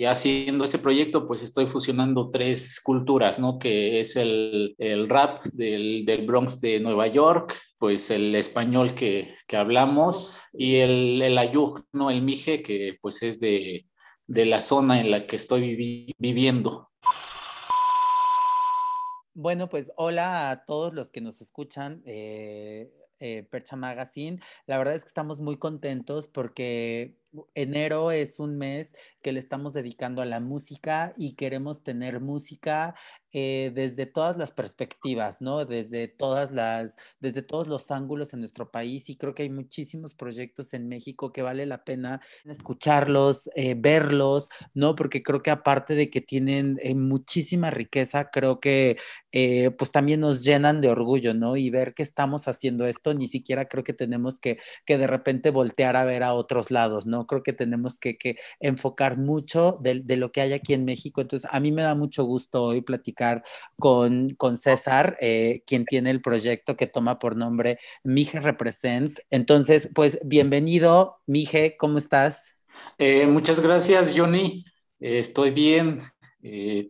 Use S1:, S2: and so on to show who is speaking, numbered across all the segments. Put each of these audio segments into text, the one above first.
S1: Y haciendo este proyecto, pues estoy fusionando tres culturas, ¿no? Que es el, el rap del, del, Bronx de Nueva York, pues el español que, que hablamos y el, el ayuk, ¿no? El mije, que pues es de, de la zona en la que estoy viviendo.
S2: Bueno, pues hola a todos los que nos escuchan. Eh, eh, Percha Magazine. La verdad es que estamos muy contentos porque enero es un mes que le estamos dedicando a la música y queremos tener música eh, desde todas las perspectivas, ¿no? Desde todas las, desde todos los ángulos en nuestro país y creo que hay muchísimos proyectos en México que vale la pena escucharlos, eh, verlos, ¿no? Porque creo que aparte de que tienen eh, muchísima riqueza, creo que pues también nos llenan de orgullo, ¿no? Y ver que estamos haciendo esto, ni siquiera creo que tenemos que, que de repente voltear a ver a otros lados, ¿no? Creo que tenemos que, que enfocar mucho de, de lo que hay aquí en México. Entonces, a mí me da mucho gusto hoy platicar con, con César, eh, quien tiene el proyecto que toma por nombre Mije Represent. Entonces, pues bienvenido, Mije, ¿cómo estás?
S1: Eh, muchas gracias, Johnny. Eh, estoy bien.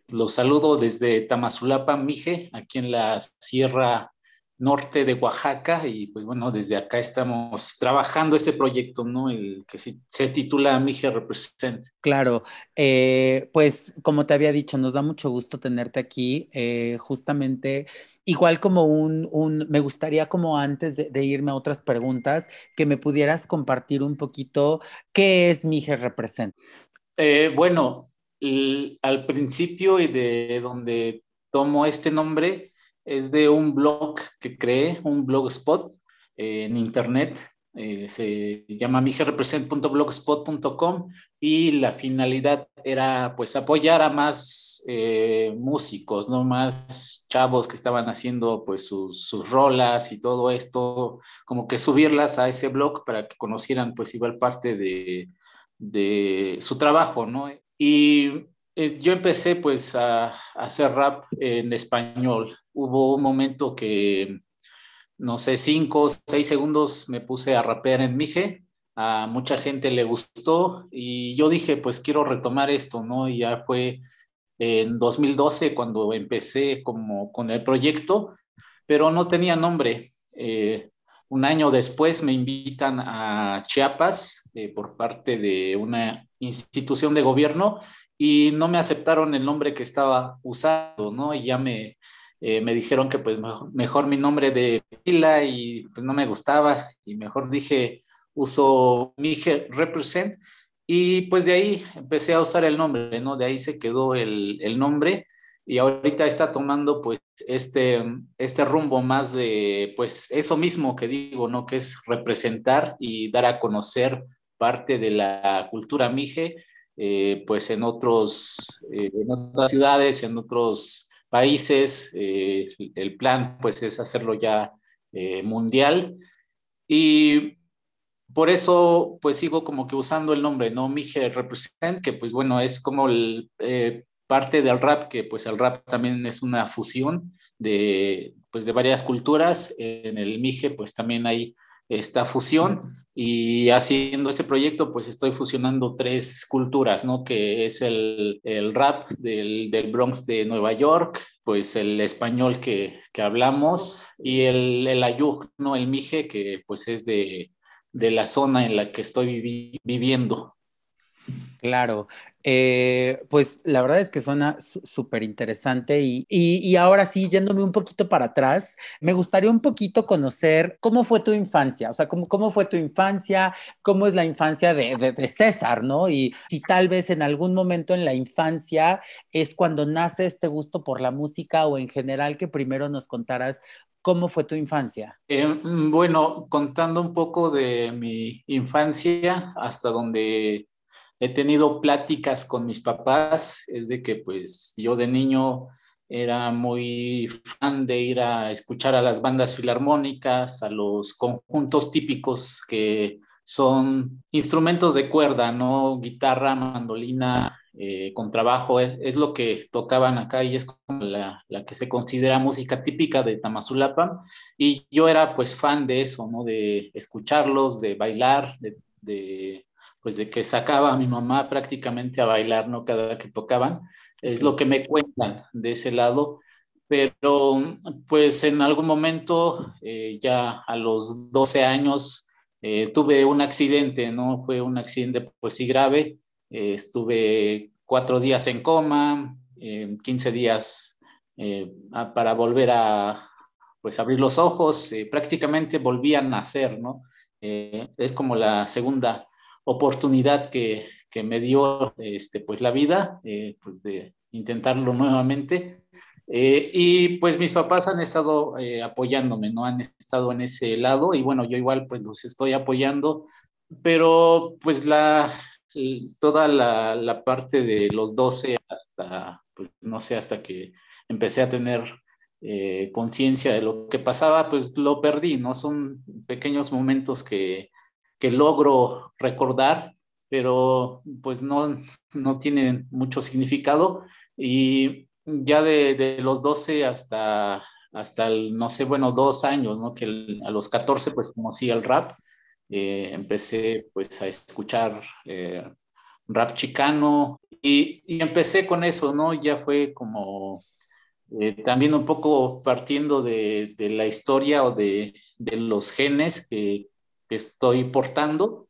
S1: los saludo desde Tamazulapa, Mije, aquí en la Sierra norte de Oaxaca y pues bueno, desde acá estamos trabajando este proyecto, ¿no? El que se, titula Mije Represent.
S2: Claro, eh, pues como te había dicho, nos da mucho gusto tenerte aquí, eh, justamente igual como un, un, me gustaría como antes de, irme a otras preguntas, que me pudieras compartir un poquito qué es Mije Represent.
S1: Eh, bueno, al principio y de donde tomo este nombre, es de un blog que creé, un blogspot eh, en internet. Eh, se llama migerepresent.blogspot.com y la finalidad era pues apoyar a más eh, músicos, no más chavos que estaban haciendo pues sus, sus, rolas y todo esto, como que subirlas a ese blog para que conocieran pues igual parte de, de su trabajo, ¿no? Y eh, yo empecé pues a, hacer rap en español. Hubo un momento que, no sé, cinco o seis segundos me puse a rapear en Mije. A mucha gente le gustó y yo dije, pues quiero retomar esto, ¿no? Y ya fue en 2012 cuando empecé como con el proyecto, pero no tenía nombre. Eh, un año después me invitan a Chiapas eh, por parte de una institución de gobierno y no me aceptaron el nombre que estaba usando, ¿no? Y ya me, eh, me dijeron que pues mejor, mi nombre de pila y pues no me gustaba y mejor dije uso Mije Represent y pues de ahí empecé a usar el nombre, ¿no? De ahí se quedó el, el nombre y ahorita está tomando pues este, este rumbo más de pues eso mismo que digo, ¿no? Que es representar y dar a conocer parte de la cultura Mije eh, pues en, otros, eh, otras ciudades, en otros países. Eh, el plan pues es hacerlo ya mundial. Y por eso pues sigo como que usando el nombre, ¿no? Mije Represent, que pues bueno, es como el, parte del rap, que pues el rap también es una fusión de, pues, de varias culturas. En el Mije pues también hay esta fusión y haciendo este proyecto pues estoy fusionando tres culturas, ¿no? Que es el, el rap del, del, Bronx de Nueva York, pues el español que, que hablamos y el, el ayuk, ¿no? El mije que pues es de, de la zona en la que estoy viviendo.
S2: Claro, eh, pues la verdad es que suena súper interesante y, y, ahora sí, yéndome un poquito para atrás, me gustaría un poquito conocer cómo fue tu infancia, o sea, cómo, cómo fue tu infancia, cómo es la infancia de, de, César, ¿no? Y si tal vez en algún momento en la infancia es cuando nace este gusto por la música o en general que primero nos contaras ¿Cómo fue tu infancia?
S1: Eh, mm, bueno, contando un poco de mi infancia, hasta donde he tenido pláticas con mis papás, es de que pues yo de niño era muy fan de ir a escuchar a las bandas filarmónicas, a los conjuntos típicos que son instrumentos de cuerda, ¿no? Guitarra, mandolina, eh, contrabajo, es, es, lo que tocaban acá y es como la, que se considera música típica de Tamazulapa. Y yo era pues fan de eso, ¿no? De escucharlos, de bailar, de pues de que sacaba a mi mamá prácticamente a bailar, ¿no? Cada que tocaban. Es lo que me cuentan de ese lado. Pero pues en algún momento, eh, ya a los 12 años, eh, tuve un accidente, ¿no? Fue un accidente pues sí grave. Eh, estuve cuatro días en coma, 15 días para volver a pues abrir los ojos, prácticamente volví a nacer, ¿no? es como la segunda oportunidad que, que me dio este, pues la vida, pues de intentarlo nuevamente. Eh, y pues mis papás han estado eh, apoyándome, ¿no? Han estado en ese lado y bueno, yo igual pues los estoy apoyando, pero pues la, toda la, la parte de los 12 hasta, pues no sé, hasta que empecé a tener eh, conciencia de lo que pasaba, pues lo perdí, ¿no? Son pequeños momentos que, que logro recordar, pero pues no, no tienen mucho significado y ya de, los 12 hasta, hasta el, no sé, bueno, dos años, ¿no? Que a los 14 pues conocí el rap, eh, empecé pues a escuchar eh, rap chicano y, y, empecé con eso, ¿no? Ya fue como eh, también un poco partiendo de, de la historia o de, de los genes que, estoy portando.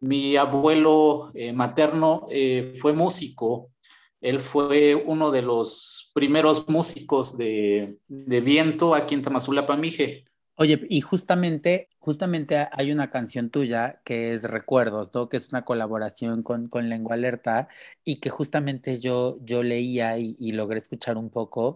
S1: Mi abuelo materno fue músico, él fue uno de los primeros músicos de, viento aquí en Tamazulapa, Mije.
S2: Oye, y justamente, justamente hay una canción tuya que es Recuerdos, ¿no? Que es una colaboración con, con Lengua Alerta y que justamente yo, yo leía y logré escuchar un poco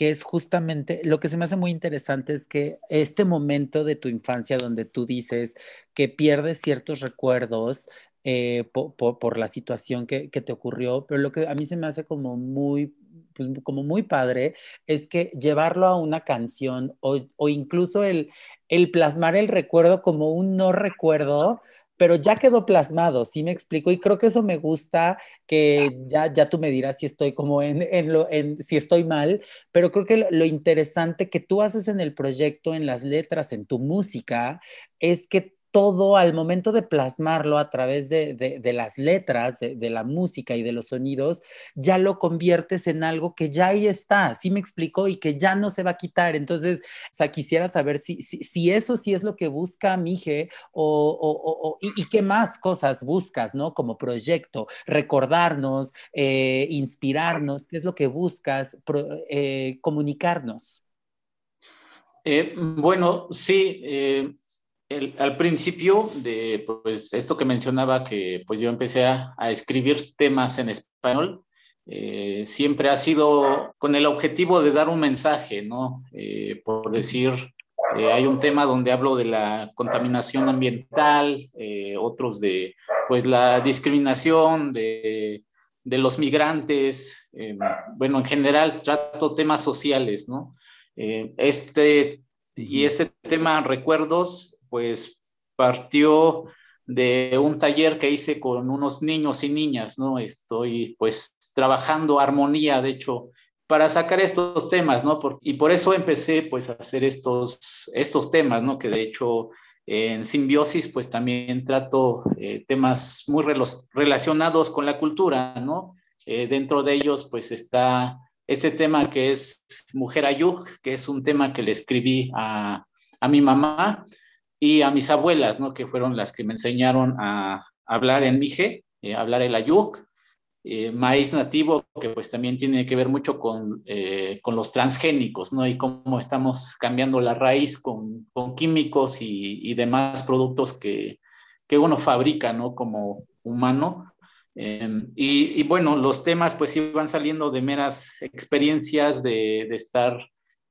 S2: que es justamente lo que se me hace muy interesante es que este momento de tu infancia donde tú dices que pierdes ciertos recuerdos, eh, por, la situación que, te ocurrió, pero lo que a mí se me hace como muy, pues, como muy padre es que llevarlo a una canción o, incluso el, el plasmar el recuerdo como un no recuerdo, pero ya quedó plasmado, ¿sí me explico? Y creo que eso me gusta, que ya, ya tú me dirás si estoy como en, en lo, en, si estoy mal, pero creo que lo interesante que tú haces en el proyecto, en las letras, en tu música, es que todo al momento de plasmarlo a través de, las letras, de, la música y de los sonidos, ya lo conviertes en algo que ya ahí está, ¿sí me explico? Y que ya no se va a quitar. Entonces, o sea, quisiera saber si, si, eso sí es lo que busca Mije o, y, qué más cosas buscas, ¿no? Como proyecto, recordarnos, eh, inspirarnos, ¿qué es lo que buscas eh, comunicarnos?
S1: Eh, bueno, sí al principio de pues, esto que mencionaba, que pues yo empecé a, escribir temas en español, eh, siempre ha sido con el objetivo de dar un mensaje, ¿no? Eh, por decir, eh, hay un tema donde hablo de la contaminación ambiental, otros de pues la discriminación de, de los migrantes, bueno, en general trato temas sociales, ¿no? este, y este tema, recuerdos, pues partió de un taller que hice con unos niños y niñas, ¿no? Estoy pues trabajando armonía, de hecho, para sacar estos temas, ¿no? y por eso empecé pues a hacer estos, estos temas, ¿no? Que de hecho en simbiosis pues también trato eh, temas muy relacionados con la cultura, ¿no? Eh, dentro de ellos pues está este tema que es Mujer Ayuk, que es un tema que le escribí a, a mi mamá, y a mis abuelas, ¿no? Que fueron las que me enseñaron a hablar en Mije, eh, hablar el ayuk, eh, maíz nativo, que pues también tiene que ver mucho con, eh, con los transgénicos, ¿no? Y cómo estamos cambiando la raíz con, con químicos y, y, demás productos que, que, uno fabrica, ¿no? Como humano. Em, y, y, bueno, los temas pues iban saliendo de meras experiencias de, de estar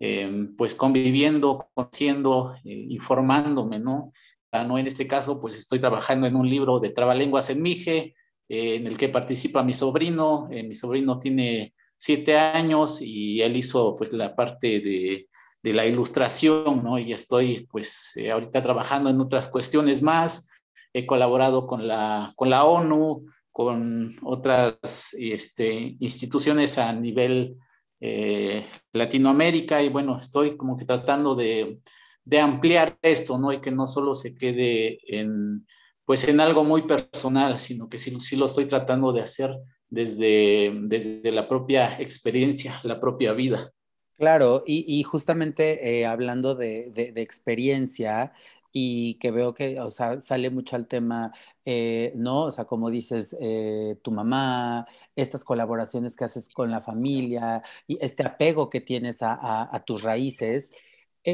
S1: Em, pues conviviendo, conociendo, eh, informándome, ¿no? Ah, ¿no? En este caso, pues estoy trabajando en un libro de trabalenguas en Mije, eh, en el que participa mi sobrino. Eh, mi sobrino tiene siete años y él hizo pues la parte de, de la ilustración, ¿no? Y estoy pues ahorita trabajando en otras cuestiones más. He colaborado con la, con la ONU, con otras este, instituciones a nivel eh, Latinoamérica y bueno, estoy como que tratando de, de, ampliar esto, ¿no? Y que no solo se quede en, pues en algo muy personal, sino que sí, sí lo estoy tratando de hacer desde, desde la propia experiencia, la propia vida.
S2: Claro, y, justamente eh, hablando de, de, experiencia y que veo que, o sea, sale mucho al tema, eh, ¿no? O sea, como dices, eh, tu mamá, estas colaboraciones que haces con la familia y este apego que tienes a, a, a tus raíces,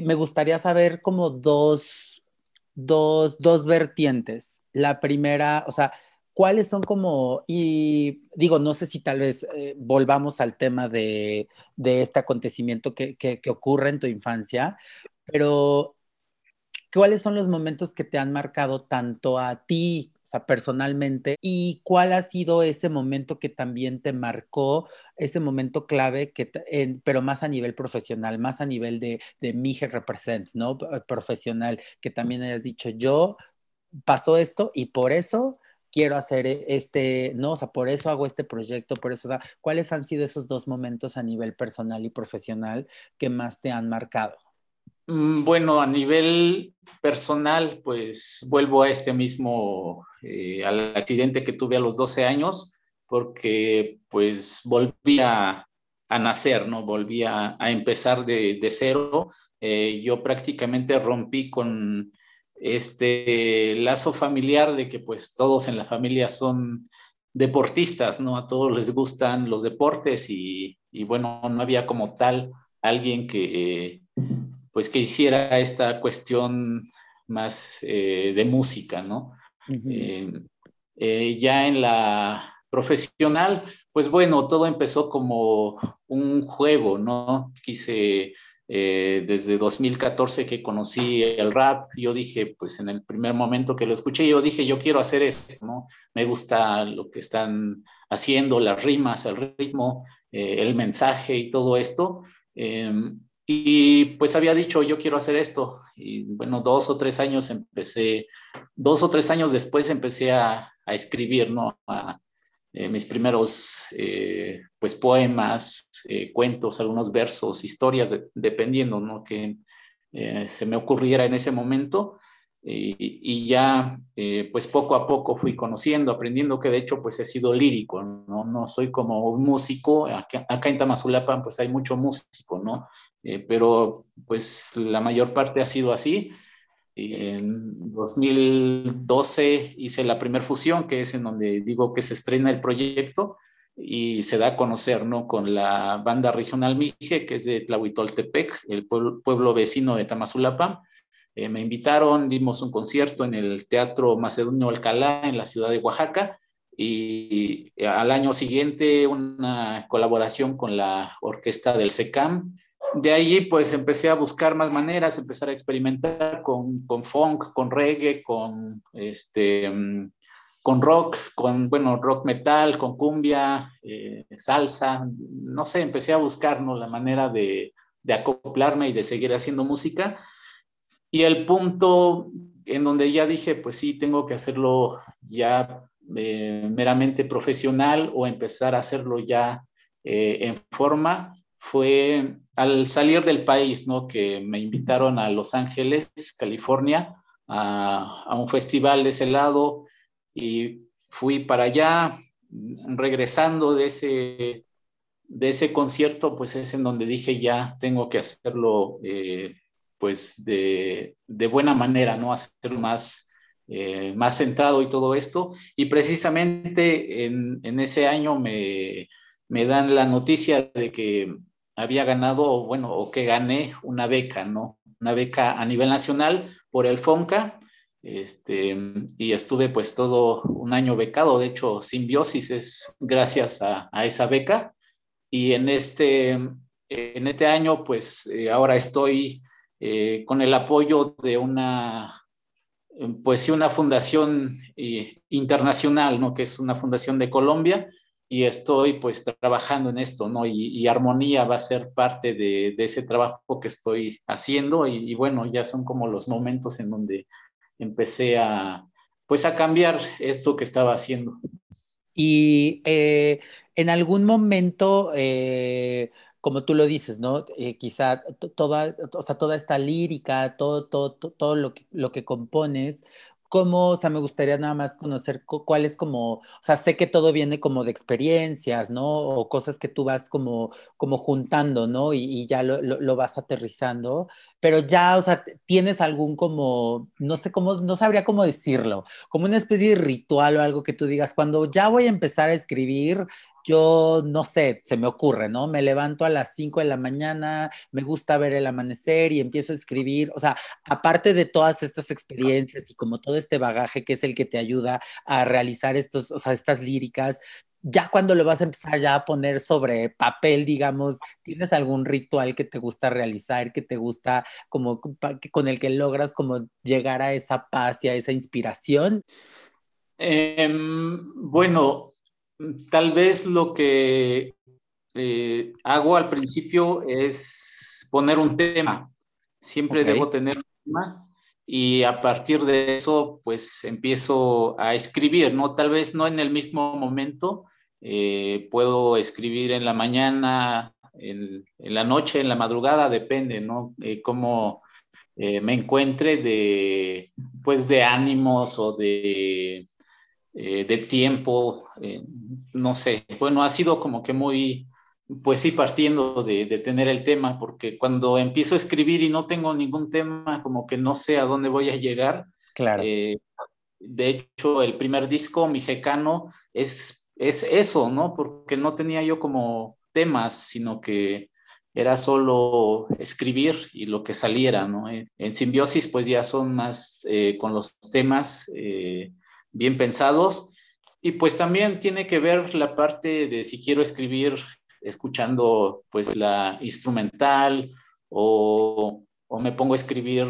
S2: me gustaría saber como dos, dos, dos vertientes. La primera, o sea, ¿cuáles son como, y digo, no sé si tal vez eh, volvamos al tema de, este acontecimiento que, ocurre en tu infancia, pero ¿cuáles son los momentos que te han marcado tanto a ti, o sea, personalmente, y cuál ha sido ese momento que también te marcó, ese momento clave, que, pero más a nivel profesional, más a nivel de, de Mije Represent, ¿no? Profesional, que también hayas dicho, yo pasó esto y por eso quiero hacer e, este, no, o sea, por eso hago este proyecto, por eso, o sea, ¿cuáles han sido esos dos momentos a nivel personal y profesional que más te han marcado?
S1: Mm, bueno, a nivel personal, pues vuelvo a este mismo, eh, al accidente que tuve a los 12 años, porque pues volví a, nacer, ¿no? Volví a, empezar de, cero. Eh, yo prácticamente rompí con este lazo familiar de que pues todos en la familia son deportistas, ¿no? A todos les gustan los deportes y, bueno, no había como tal alguien que pues que hiciera esta cuestión más eh, de música, ¿no? Eh, eh, ya en la profesional, pues bueno, todo empezó como un juego, ¿no? Quise eh, desde 2014 que conocí el rap, yo dije, pues en el primer momento que lo escuché, yo dije, yo quiero hacer esto, ¿no? Me gusta lo que están haciendo, las rimas, el ritmo, eh, el mensaje y todo esto. Em, y pues había dicho, yo quiero hacer esto. Y bueno, dos o tres años empecé, dos o tres años después empecé a, a escribir, ¿no? Eh, mis primeros eh, pues poemas, eh, cuentos, algunos versos, historias, dependiendo, ¿no? Que se me ocurriera en ese momento. Y, ya pues poco a poco fui conociendo, aprendiendo que de hecho pues he sido lírico, ¿no? No soy como un músico, acá, acá en Tamazulapan pues hay mucho músico, ¿no? pero pues la mayor parte ha sido así en 2012 hice la primera fusión, que es en donde digo que se estrena el proyecto y se da a conocer, ¿no? Con la banda regional Mije, que es de Tlahuitoltepec, el pueblo, vecino de Tamazulapam. Eh, me invitaron, dimos un concierto en el Teatro Macedonio Alcalá en la ciudad de Oaxaca y al año siguiente una colaboración con la orquesta del SECAM de allí pues empecé a buscar más maneras, empezar a experimentar con, con funk, con reggae, con, este, con rock, con, bueno, rock metal, con cumbia, eh, salsa, no sé, empecé a buscar ¿no? la manera de, de acoplarme y de seguir haciendo música. Y el punto en donde ya dije, pues sí, tengo que hacerlo ya eh, meramente profesional o empezar a hacerlo ya eh, en forma, fue al salir del país, ¿no? Que me invitaron a Los Ángeles, California, a, un festival de ese lado y fui para allá, regresando de ese, de ese concierto, pues es en donde dije ya tengo que hacerlo eh, pues de, de, buena manera, ¿no? Hacer más, eh, más centrado y todo esto. Y precisamente en, en ese año me, me dan la noticia de que había ganado, bueno, o que gané una beca, ¿no? Una beca a nivel nacional por el FONCA, este, y estuve pues todo un año becado, de hecho, Simbiosis es gracias a, esa beca, y en este, en este año pues eh, ahora estoy eh, con el apoyo de una, pues sí, una fundación eh, internacional, ¿no? Que es una fundación de Colombia, y estoy pues trabajando en esto, ¿no? Y, armonía va a ser parte de, ese trabajo que estoy haciendo y, bueno, ya son como los momentos en donde empecé a pues a cambiar esto que estaba haciendo.
S2: Y eh, en algún momento, eh, como tú lo dices, ¿no? Eh, quizá toda, o sea, toda esta lírica, todo, todo, todo lo, que, lo que compones, cómo, o sea, me gustaría nada más conocer cuál es como, o sea, sé que todo viene como de experiencias, ¿no? O cosas que tú vas como, como juntando, ¿no? Y, ya lo, lo, vas aterrizando, pero ya, o sea, tienes algún como, no sé cómo, no sabría cómo decirlo, como una especie de ritual o algo que tú digas, cuando ya voy a empezar a escribir, yo no sé, se me ocurre, ¿no? Me levanto a las 5 de la mañana, me gusta ver el amanecer y empiezo a escribir, o sea, aparte de todas estas experiencias y como todo este bagaje que es el que te ayuda a realizar estos, o sea, estas líricas, ya cuando lo vas a empezar ya a poner sobre papel, digamos, ¿tienes algún ritual que te gusta realizar, que te gusta como con el que logras como llegar a esa paz y a esa inspiración?
S1: Em, bueno, tal vez lo que eh, hago al principio es poner un tema. Siempre debo tener un tema y a partir de eso, pues empiezo a escribir, ¿no? Tal vez no en el mismo momento, eh, puedo escribir en la mañana, en, la noche, en la madrugada, depende, ¿no? Eh, cómo me encuentre de, pues, de ánimos o de eh, de tiempo, eh, no sé, bueno, ha sido como que muy, pues sí, partiendo de, tener el tema, porque cuando empiezo a escribir y no tengo ningún tema, como que no sé a dónde voy a llegar.
S2: Claro.
S1: Eh, de hecho, el primer disco, Mi es, es eso, ¿no? Porque no tenía yo como temas, sino que era solo escribir y lo que saliera, ¿no? En, simbiosis, pues ya son más con los temas bien pensados. Y pues también tiene que ver la parte de si quiero escribir escuchando pues la instrumental o, o me pongo a escribir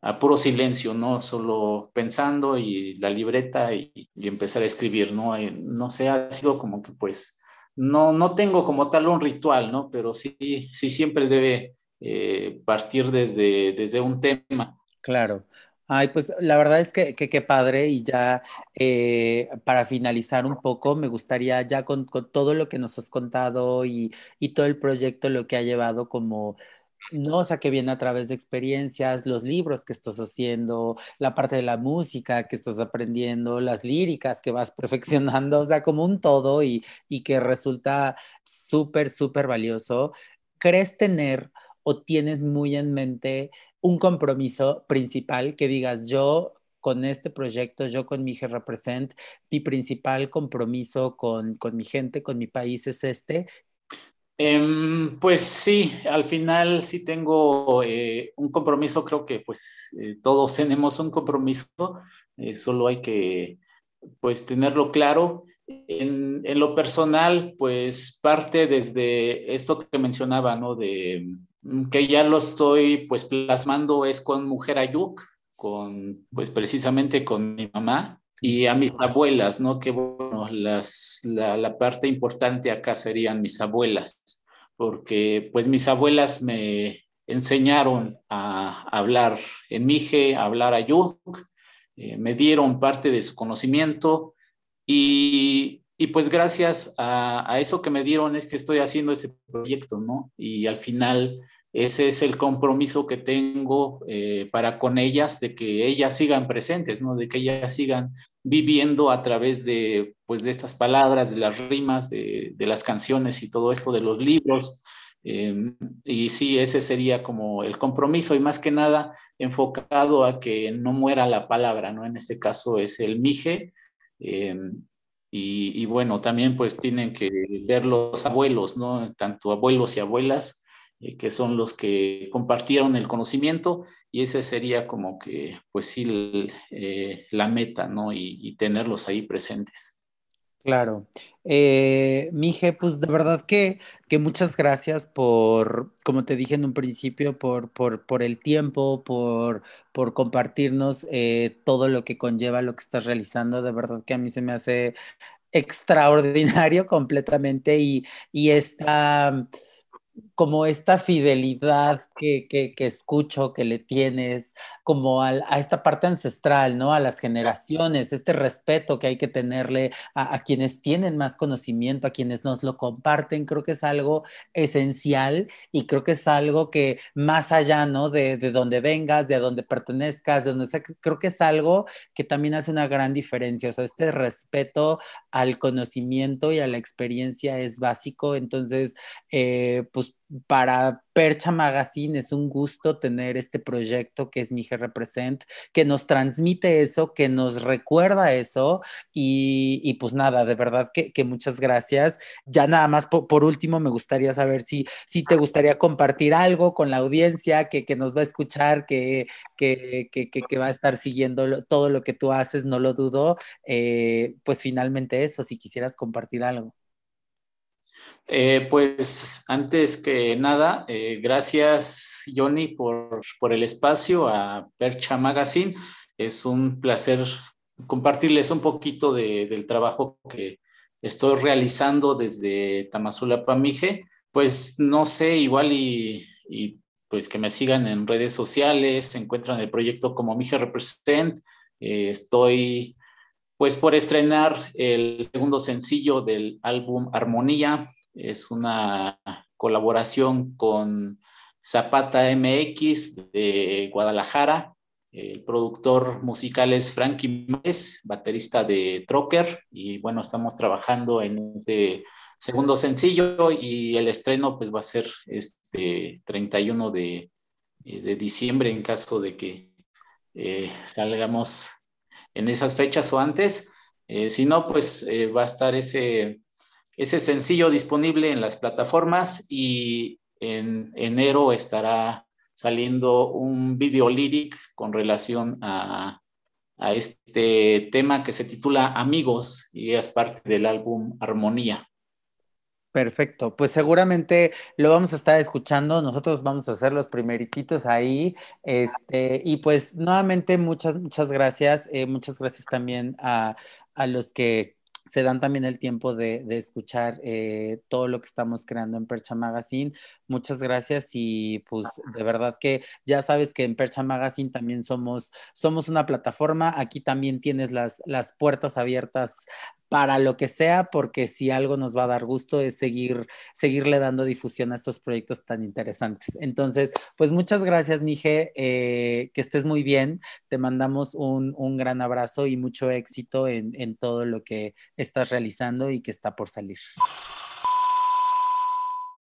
S1: a puro silencio, ¿no? Solo pensando y la libreta y, empezar a escribir, ¿no? no sé, ha sido como que pues no, no tengo como tal un ritual, ¿no? Pero sí, sí siempre debe eh, partir desde, desde un tema.
S2: Claro. Ay, pues la verdad es que qué padre y ya eh, para finalizar un poco, me gustaría ya con, todo lo que nos has contado y, y, todo el proyecto, lo que ha llevado como, no, o sea, que viene a través de experiencias, los libros que estás haciendo, la parte de la música que estás aprendiendo, las líricas que vas perfeccionando, o sea, como un todo y, y que resulta súper, súper valioso. ¿Crees tener o tienes muy en mente un compromiso principal que digas yo con este proyecto, yo con mi Represent, mi principal compromiso con, con mi gente, con mi país es este?
S1: Em, pues sí, al final sí tengo eh, un compromiso, creo que pues eh, todos tenemos un compromiso, eh, solo hay que pues tenerlo claro. En, en, lo personal, pues parte desde esto que mencionaba, ¿no? De Mm, que ya lo estoy pues plasmando es con Mujer Ayuk, con pues precisamente con mi mamá y a mis abuelas, ¿no? Que bueno, las, la, la, parte importante acá serían mis abuelas, porque pues mis abuelas me enseñaron a hablar en Mije, a hablar Ayuk, eh, me dieron parte de su conocimiento y, y pues gracias a, a, eso que me dieron es que estoy haciendo este proyecto, ¿no? Y al final ese es el compromiso que tengo eh, para con ellas, de que ellas sigan presentes, ¿no? De que ellas sigan viviendo a través de, pues, de estas palabras, de las rimas, de, de las canciones y todo esto, de los libros. Eh, y sí, ese sería como el compromiso y más que nada enfocado a que no muera la palabra, ¿no? En este caso es el mije. Eh, y, y, bueno, también pues tienen que ver los abuelos, ¿no? Tanto abuelos y abuelas, eh, que son los que compartieron el conocimiento y ese sería como que, pues sí, eh, la meta, ¿no? Y, tenerlos ahí presentes.
S2: Claro. Eh, Mije, pues de verdad que, que, muchas gracias por, como te dije en un principio, por, por, por el tiempo, por, por compartirnos eh, todo lo que conlleva lo que estás realizando. De verdad que a mí se me hace extraordinario completamente y, y esta como esta fidelidad que, que, que, escucho que le tienes, como a, a, esta parte ancestral, ¿no? A las generaciones, este respeto que hay que tenerle a, quienes tienen más conocimiento, a quienes nos lo comparten, creo que es algo esencial y creo que es algo que más allá, ¿no? De, de donde vengas, de donde pertenezcas, de donde sea, creo que es algo que también hace una gran diferencia, o sea, este respeto al conocimiento y a la experiencia es básico, entonces, eh, pues para Percha Magazine es un gusto tener este proyecto que es Mije Represent, que nos transmite eso, que nos recuerda eso y, pues nada, de verdad que, muchas gracias. Ya nada más por, último me gustaría saber si, si te gustaría compartir algo con la audiencia que, que nos va a escuchar, que, que, que, va a estar siguiendo todo lo que tú haces, no lo dudo. Eh, pues finalmente eso, si quisieras compartir algo.
S1: Eh, pues antes que nada, eh, gracias Johnny por, por, el espacio a Percha Magazine. Es un placer compartirles un poquito de, del trabajo que estoy realizando desde Tamazula Pamije. Pues no sé, igual y, pues que me sigan en redes sociales, encuentran el proyecto como Mije Represent. Eh, estoy pues por estrenar el segundo sencillo del álbum Armonía, es una colaboración con Zapata MX de Guadalajara. El productor musical es Frankie Márquez, baterista de Trocker. Y bueno, estamos trabajando en este segundo sencillo y el estreno pues va a ser este 31 de, de diciembre en caso de que eh, salgamos en esas fechas o antes. Eh, si no, pues eh, va a estar ese ese sencillo disponible en las plataformas y en enero estará saliendo un video lyric con relación a, a este tema que se titula Amigos y es parte del álbum Armonía.
S2: Perfecto, pues seguramente lo vamos a estar escuchando, nosotros vamos a hacer los primeritos ahí, este, y pues nuevamente muchas, muchas gracias, eh, muchas gracias también a, a los que se dan también el tiempo de, de escuchar eh, todo lo que estamos creando en Percha Magazine. Muchas gracias y pues de verdad que ya sabes que en Percha Magazine también somos, somos una plataforma. Aquí también tienes las, las puertas abiertas para lo que sea, porque si algo nos va a dar gusto es seguir, seguirle dando difusión a estos proyectos tan interesantes. Entonces, pues muchas gracias, Mije, eh, que estés muy bien, te mandamos un, un gran abrazo y mucho éxito en, en todo lo que estás realizando y que está por salir.